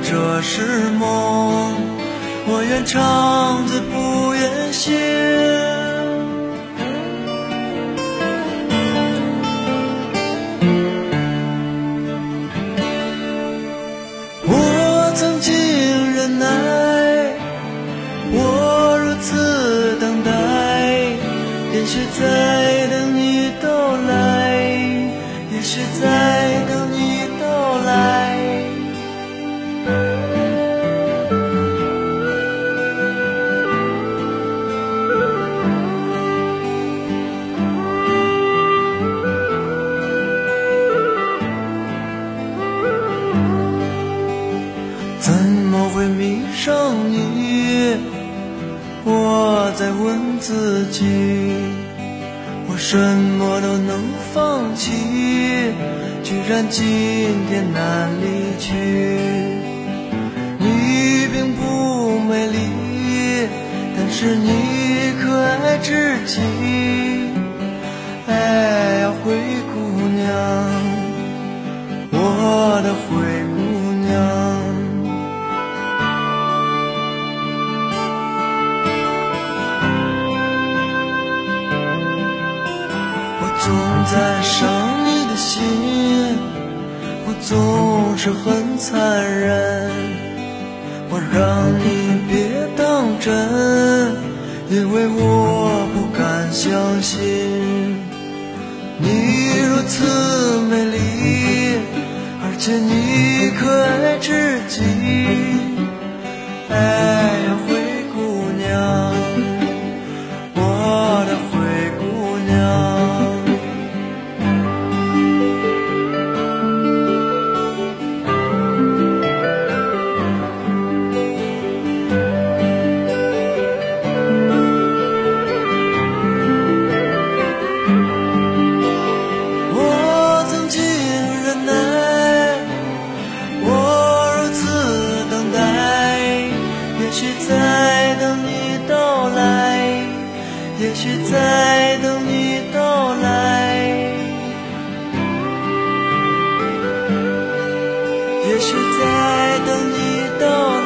这是梦，我愿长醉不愿醒。我曾经忍耐。我如此等待，也许在等你到来，也许在居然今天难离去。你并不美丽，但是你可爱至极。哎呀，灰姑娘，我的灰让你别当真，因为我不敢相信你如此美丽，而且你可爱至极。哎也许在等你到